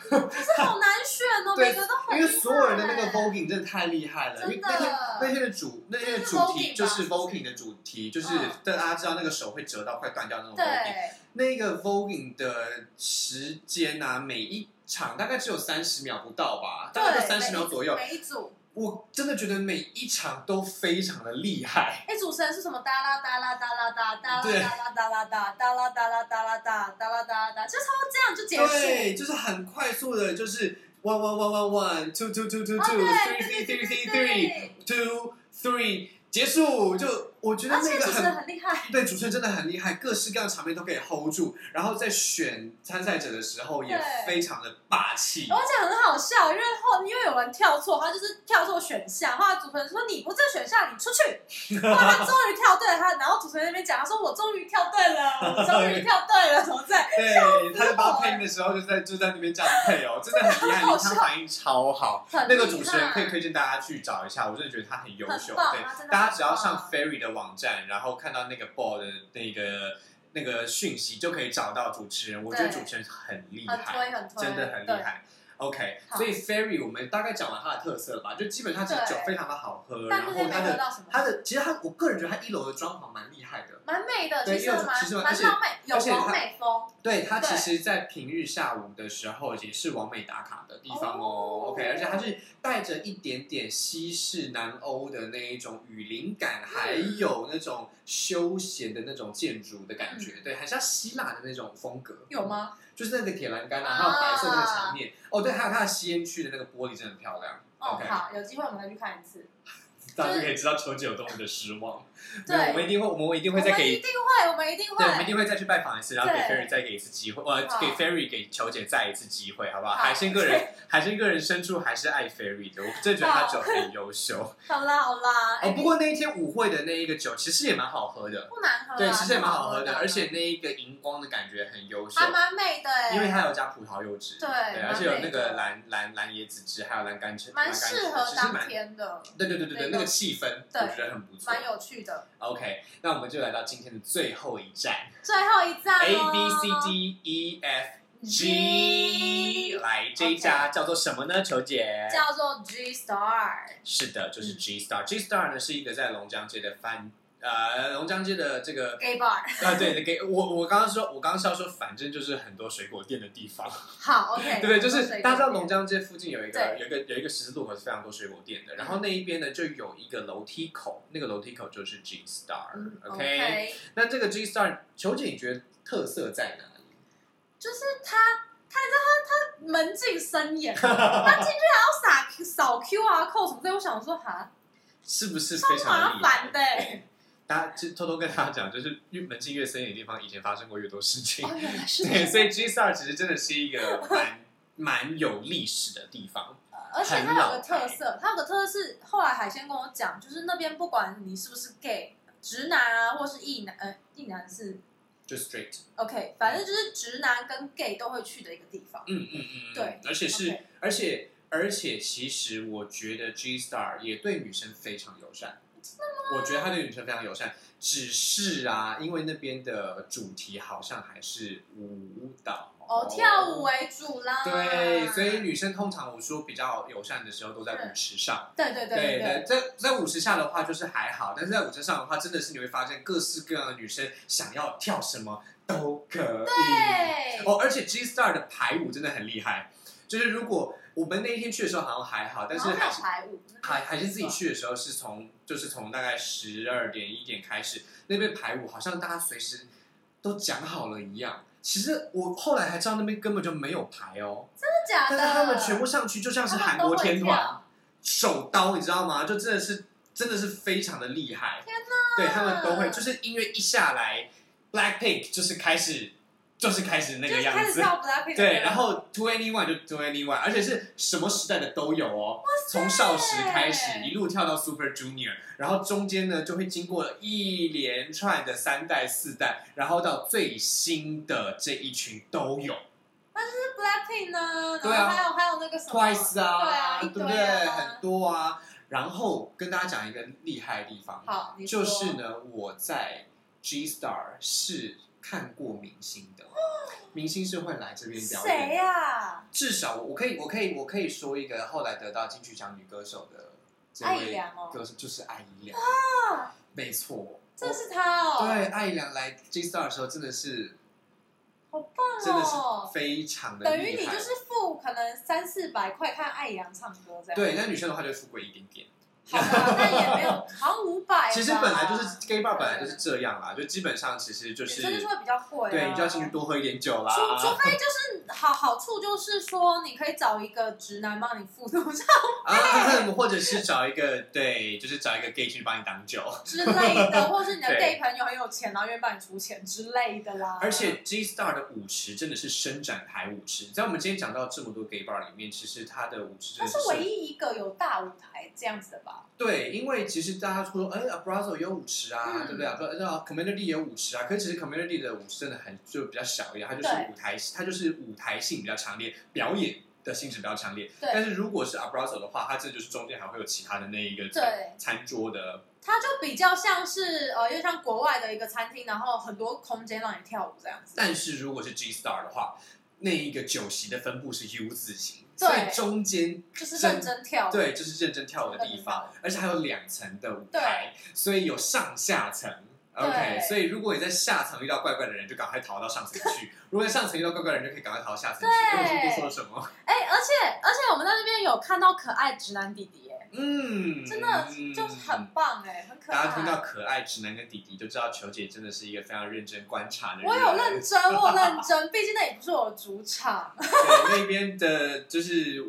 可是好难选哦，对每个都很因为所有人的那个欸 voguing 真的太厉害了。因为真的那天那天的主那天的主题就是是 voguing 吧 voguing 的主题，就是嗯大家知道那个手会折到快断掉那种 voguing。那个 voguing 的时间啊，每一场大概只有三十秒不到吧，大概三十秒左右。每一组，我真的觉得每一场都非常的厉害。哎，主持人是什么？哒啦哒啦哒啦哒哒啦哒啦哒啦哒哒啦哒啦哒啦哒哒啦哒啦哒，就差不多这样就结束。对，就是很快速的，就是 one one one one one two two two two 哦 two 对 three three three three three two three 结束。就我觉得那个主持人很很厉害，对，主持人真的很厉害，各式各样的场面都可以 hold 住，然后在选参赛者的时候也非常的霸气。而且很好笑，因为后因为有人跳错，他就是跳错选项，后来主持人说你不这个选项，你出去。后来他终于跳对了，他然后主持人那边讲，他说我终于跳对了，我终于跳对了，怎么在？对，他在帮配音的时候就在就在那边这样配哦，真的很厉害，很好临场反应超好。那个主持人可以推荐大家去找一下，我真的觉得他很优秀。对大家只要上 Ferry 的网站，然后看到那个 ball 的那个那个讯息，就可以找到主持人。我觉得主持人很厉很害，推很推，真的很厉。害。OK，所以 Ferry 我们大概讲完它的特色了吧，就基本上它这对酒非常的好喝，然后它的它的其实它我个人觉得它一楼的装潢蛮厉害的。蛮美的，对其实蛮蛮浪漫，有而且它完美风。对，它其实，在平日下午的时候也是完美打卡的地方哦。哦 OK，而且它是带着一点点西式南欧的那一种雨林感，还有那种休闲的那种建筑的感觉，对，很像希腊的那种风格。有吗？就是那个铁栏杆啊，啊还有白色那个墙面。哦，对，还有它的吸烟区的那个玻璃真的很漂亮。哦 OK，好，有机会我们再去看一次。大家就可以知道球姐有多么的失望。对。我们一定会，我们一定会再给一定会，我们一定会。对，我们一。定会再去拜访一次，然后给对 Ferry 再给一次机会，呃，给 Ferry 给球姐再一次机会，好不好？好。海鲜个人，海鲜个人深处还是爱 Ferry 的，我真的觉得他酒很优秀。好。啦 好啦，哎哦，不过那一天舞会的那一个酒其实也蛮好喝的，不难喝啊，对，其实也蛮好喝的，而且那一个荧光的感觉很优秀，还蛮美的哎，因为它有加葡萄柚汁，对对，蛮而且有那个蓝蓝蓝椰子汁，还有蓝甘橙，蛮适合当天的，对对对对对，那个气氛我觉得很不错。蛮。有趣的。OK，那我们就来到今天的最后一站最后一站，A 哦 B C D E F G，来这一家叫做什么呢？球姐？叫做 G Star，是的，就是嗯 G Star。G Star 呢是一个在龙江街的饭，呃，龙江街的这个 gay bar。啊，对，给我我刚刚说，我刚刚是要说，反正就是很多水果店的地方，好，OK，对不对？就是大家知道龙江江街附近有一个有一个有一个十字路口是非常多水果店的，然后那一边呢就有一个楼梯口，那个楼梯口就是 G Star。OK，OK，那这个 G Star 球姐你觉得特色在哪里？就是他，他你知道他他门禁森严，他进去还要扫扫 QR code 什么的，我想说哈，是不是非常麻？烦的欸。大家就偷偷跟大家讲，就是越门禁越森严的地方，以前发生过越多事情。哦，原来是对，所以 G Star 其实真的是一个蛮蛮有历史的地方。而且它有个特色，它有个特色是后来海鲜跟我讲，就是那边不管你是不是 gay、直男啊，或是异男，呃，异男是就 straight，OK，反正就是直男跟 gay 都会去的一个地方。嗯嗯嗯，对，而且是而且而且，其实我觉得 G Star 也对女生非常友善。我觉得他对女生非常友善，只是啊，因为那边的主题好像还是舞蹈哦，跳舞为主啦。对，所以女生通常我说比较友善的时候都在舞池上。对对对对对，在在舞池下的话就是还好，但是在舞池上的话，真的是你会发现各式各样的女生想要跳什么都可以。对哦，而且 G Star 的排舞真的很厉害，就是如果我们那一天去的时候好像还好，但是还还还还是自己去的时候是从就是从大概十二点一点开始，那边排舞好像大家随时都讲好了一样。其实我后来还知道那边根本就没有排哦，真的假的？但是他们全部上去就像是韩国天团，手刀你知道吗？就真的是真的是非常的厉害。天哪！对他们都会，就是音乐一下来，Blackpink 就是开始就是开始那就是个样子。对，然后 Two Anyone 就 Two Anyone，而且是什么时代的都有哦，从少时开始一路跳到 Super Junior，然后中间呢就会经过一连串的三代四代，然后到最新的这一群都有那就是 Blackpink 呢，对啊还有还有那个什么 Twice 啊，对啊，一对不堆对？啊很多啊。然后跟大家讲一个厉害的地方，好，就是呢，我在 G Star 是看过明星的，明星是会来这边表演谁呀？至少我可以，我可以，我可以说一个后来得到金曲奖女歌手的这位歌手，就是艾怡良。啊，没错，这是他哦，对，艾怡良来 G Star 的时候，真的是好棒真的哦是。非常的等于。你就是付可能三四百块看艾阳唱歌这样，对，那女生的话就富贵一点点。好吧，那也没有，好像五百。其实本来就是 gay bar 本来就是这样啦，就基本上其实就是女生就是会比较贵啊，对，你就要进去多喝一点酒啦。除除非就是好好处就是说，你可以找一个直男帮你付多少啊，或者是找一个对，就是找一个 gay 去帮你挡酒。之类的，或是你的 gay 朋友很有钱，然后愿意帮你出钱之类的啦。而且 G Star 的舞池真的是伸展台舞池，在我们今天讲到这么多 gay bar 里面，其实它的舞池真的它是唯一一个有大舞台这样子的吧？对，因为其实大家说，哎 a b r a z o 有舞池啊，嗯对不对？那 Community 有舞池啊，可是其实 Community 的舞池真的很就比较小一点，它就是舞台，它就是舞台性比较强烈，表演的性质比较强烈。对但是如果是 a b r a z o 的话，它这就是中间还会有其他的那一个对餐桌的，它就比较像是呃，因为像国外的一个餐厅，然后很多空间让你跳舞这样子。但是如果是 G Star 的话，那一个酒席的分布是 U 字形，对。所以中间就是认真跳，对，就是认真跳舞的地方，而且还有两层的舞台，所以有上下层。OK，所以如果你在下层遇到怪怪的人，就赶快逃到上层去；如果在上层遇到怪怪的人，就可以赶快逃到下层去。对。哎，我是多说了什么？哎、而且而且我们在那边有看到可爱直男弟弟，哎，嗯，真的就是很棒，哎，很可爱。大家听到可爱直男跟弟弟，就知道球姐真的是一个非常认真观察的人。我有认真，我有认真，毕竟那也不是我的主场。对那边的，就是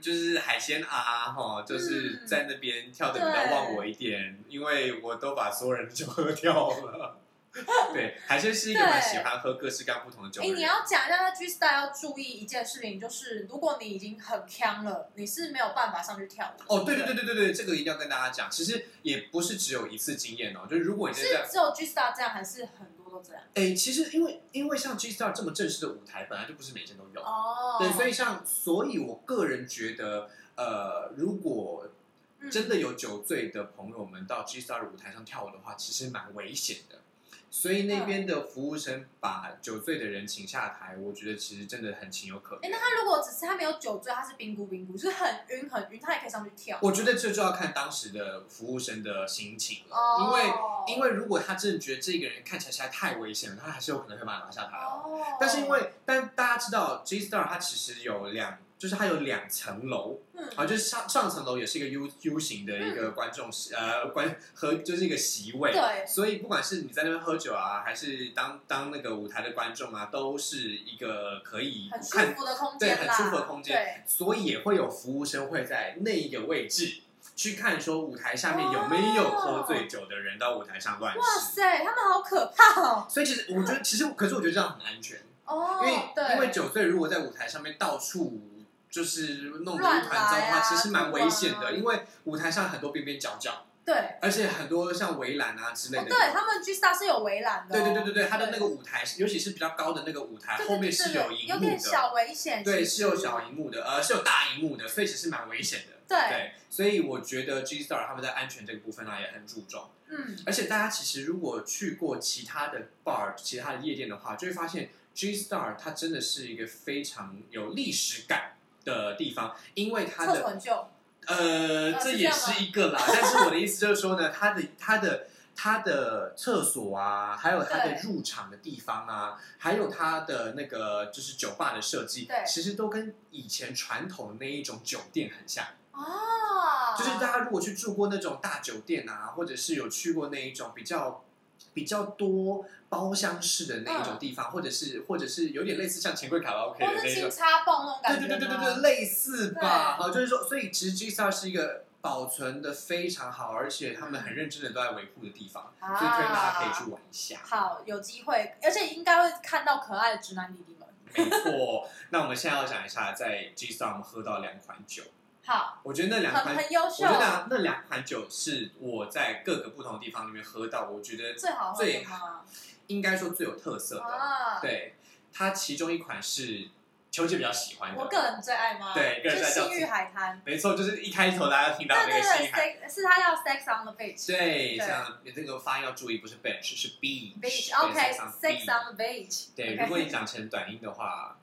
就是海鲜啊，哈，就是嗯在那边跳的比较忘我一点，因为我都把所有人的酒喝掉了。对，还是是一个蛮喜欢喝各式各样不同的酒哎。你要讲一下，在 G Star 要注意一件事情，就是如果你已经很呛了，你是没有办法上去跳舞的。哦，对对对对对对，这个一定要跟大家讲。其实也不是只有一次经验哦，就是如果你是只有 G Star 这样，还是很多都这样？哎，其实因为因为像 G Star 这么正式的舞台，本来就不是每天都有。哦，对，所以像，所以我个人觉得，呃，如果嗯真的有酒醉的朋友们到 G Star 的舞台上跳舞的话，其实蛮危险的。所以那边的服务生把酒醉的人请下台，我觉得其实真的很情有可哎、原。那他如果只是他没有酒醉，他是冰咕冰咕，就是很晕很晕，他也可以上去跳。我觉得这就要看当时的服务生的心情了，哦，因为因为如果他真的觉得这个人看起来实在太危险了，他还是有可能会把他拿下台哦。哦，但是因为，但大家知道 G Star 他其实有两，就是它有两层楼，嗯啊，就是上上层楼也是一个 U U 型的一个观众席，呃，观和就是一个席位。对所以不管是你在那边喝酒啊，还是当当那个舞台的观众啊，都是一个可以很舒服的空间对，很舒服的空间对，所以也会有服务生会在那一个位置去看说舞台下面有没有喝醉酒的人到舞台上乱哇。塞，他们好可怕哦！所以其实我觉得，其实可是我觉得这样很安全，哦，因为，因为酒醉如果在舞台上面到处就是弄得一乱团糟的话，啊其实蛮危险的，因为舞台上很多边边角角，对，而且很多像围栏啊之类哦，的。对他们 G Star 是有围栏的哦，对对对对对，它的那个舞台，尤其是比较高的那个舞台，对对后面是对对荧幕的，有点小危险，对，是有小荧幕的，呃，是有大荧幕的，所以其实蛮危险的。对，对，所以我觉得 G Star 他们在安全这个部分呢也很注重。嗯，而且大家其实如果去过其他的 bar、其他的夜店的话，就会发现 G Star 它真的是一个非常有历史感的地方，因为它的，呃，呃这也是一个啦。但是我的意思就是说呢，它的它的它的厕所啊，还有它的入场的地方啊，还有它的那个就是酒吧的设计对，其实都跟以前传统的那一种酒店很像。哦，就是大家如果去住过那种大酒店啊，或者是有去过那一种比较比较多包厢式的那一种地方，或者是或者是有点类似像钱柜卡拉 OK 的那一种，叉泵那种感觉吗，对对对对对，类似吧。好，就是说，所以其实 G Star 是一个保存的非常好，而且他们很认真的都在维护的地方，啊所以推荐大家可以去玩一下。好，有机会，而且应该会看到可爱的直男弟弟们。没错，那我们现在要讲一下，在 G Star 我们喝到两款酒，好，我觉得那两很款很优秀我觉，得那那两款酒是我在各个不同的地方里面喝到，我觉得最好喝的吗？应该说最有特色的。啊，对，它其中一款是球姐比较喜欢的，我个人最爱吗？对个人最爱叫是性欲海滩。没错，就是一开头大家听到那对对对个新海，，sex 是它叫 Sex on the Beach。对，对这样这个发音要注意，不是 bench 是 beach。Beach，OK，Sex Sex on the Beach。对如果你讲成短音的话，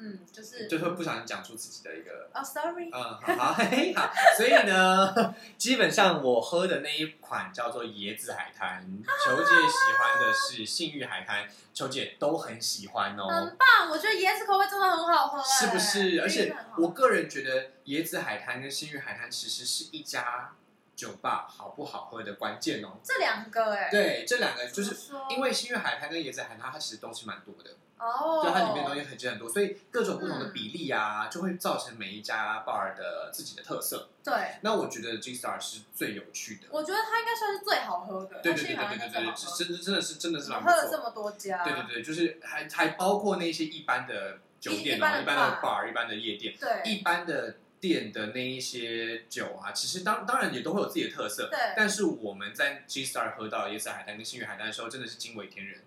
嗯，就是就会不小心讲出自己的一个。哦，sorry，嗯，好好嘿嘿好，所以呢，基本上我喝的那一款叫做椰子海滩，球姐喜欢的是信誉海滩，球姐都很喜欢哦。很棒，我觉得椰子口味真的很好喝，哎是不是？而且我个人觉得椰子海滩跟信誉海滩其实是一家酒吧好不好喝的关键哦。这两个哎，对，这两个就是因为新域海滩跟椰子海滩，它其实东西蛮多的，哦，就它里面东西很真很多，所以各种不同的比例啊，就会造成每一家 bar 的自己的特色。对，那我觉得 G Star 是最有趣的。我觉得它应该算是最好喝的，对对对对对对对，最好喝真真真的是真的是。喝了这么多家，对对对，就是还还包括那些一般的酒店啊，一一般的 bar、一般的夜店。对一般的店的那一些酒啊，其实当当然也都会有自己的特色，对但是我们在 G Star 喝到椰子海滩跟星月海滩的时候，真的是惊为天人，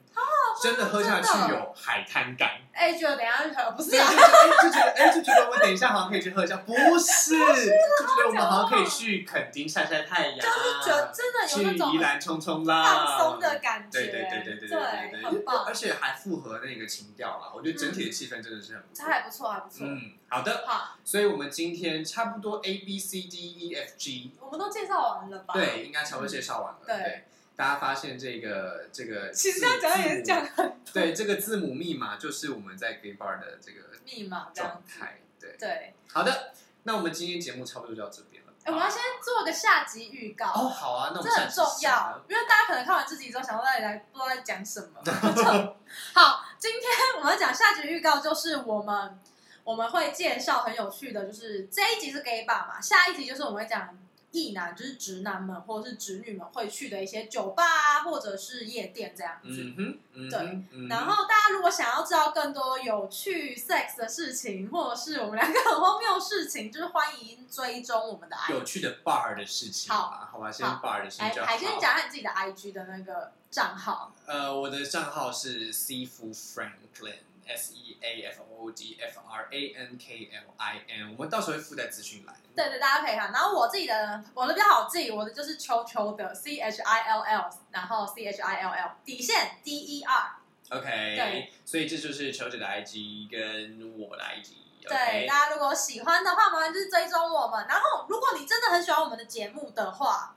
真的喝下去有海滩感。哎，觉得等一下不是就觉得哎就觉得我等一下好像可以去喝一下，不是 就觉得我们好像可以去垦丁晒晒太阳，就是觉得真的有那种怡然葱葱啦、放松的感觉，对对对对对对，很棒，而且还符合那个情调了。我觉得整体的气氛真的是很不错，还不错还不错。嗯，好的，好，所以我们今天。差不多 A B C D E F G，我们都介绍完了吧？，对，应该差不多介绍完了。对对，大家发现这个这个，其实这样讲也是讲很对，这个字母密码就是我们在 Gay Bar 的这个密码状。态。对，对，好的，那我们今天节目差不多就到这边了。哎，我们要先做个下集预告。哦，好啊，那我这们很重要，因为大家可能看完这集之后，想到那里来不知道在讲什么。好，今天我们要讲下集预告，就是我们我们会介绍很有趣的，就是这一集是 gay bar 嘛，下一集就是我们会讲异男，就是直男们或者是直女们会去的一些酒吧啊，或者是夜店这样子。嗯哼，嗯哼对嗯然后大家如果想要知道更多有趣 sex 的事情，或者是我们两个很荒谬的事情，就是欢迎追踪我们的 IG。有趣的 bar 的事情好吧，好吧，先好 bar 的事情就好。海海先讲下你自己的 IG 的那个账号。呃，我的账号是 Seafood Franklin。S E A F O D F R A N K L I N，我们到时候会附在资讯栏。对对，大家可以看。然后我自己的，我的比较好记，我的就是秋秋的 C H I L L，然后 C H I L L 底线 D E R。OK，对，所以这就是球姐的 IG 跟我的 IG。对，大家如果喜欢的话，麻烦就是追踪我们。然后，如果你真的很喜欢我们的节目的话，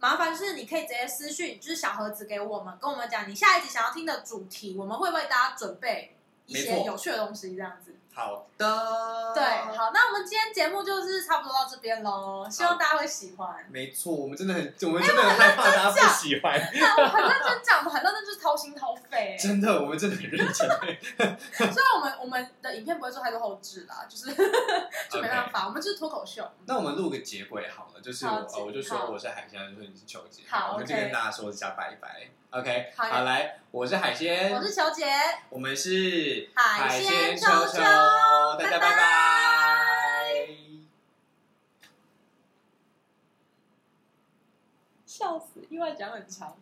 麻烦就是你可以直接私讯，就是小盒子给我们，跟我们讲你下一集想要听的主题，我们会为大家准备一些有趣的东西，这样子。好的。对，好，那我们今天节目就是差不多到这边喽，希望大家会喜欢。没错，我们真的很，我们真的很害怕大家不喜欢。那我很认真讲，我很认真，就是掏心掏肺。真的，我们真的很认真。虽然我们我们的影片不会做太多后置啦，就是 就没办法，我们就是脱口秀。那我们录个结尾好了，就是我呃我就说我是海鲜，就是你是球姐，好我们就跟大家说一下拜拜。OK，好好，来，我是海鲜，我是球姐，我们是海鲜鲜秋。秋秋。大家拜拜。拜。笑死，意外讲很长。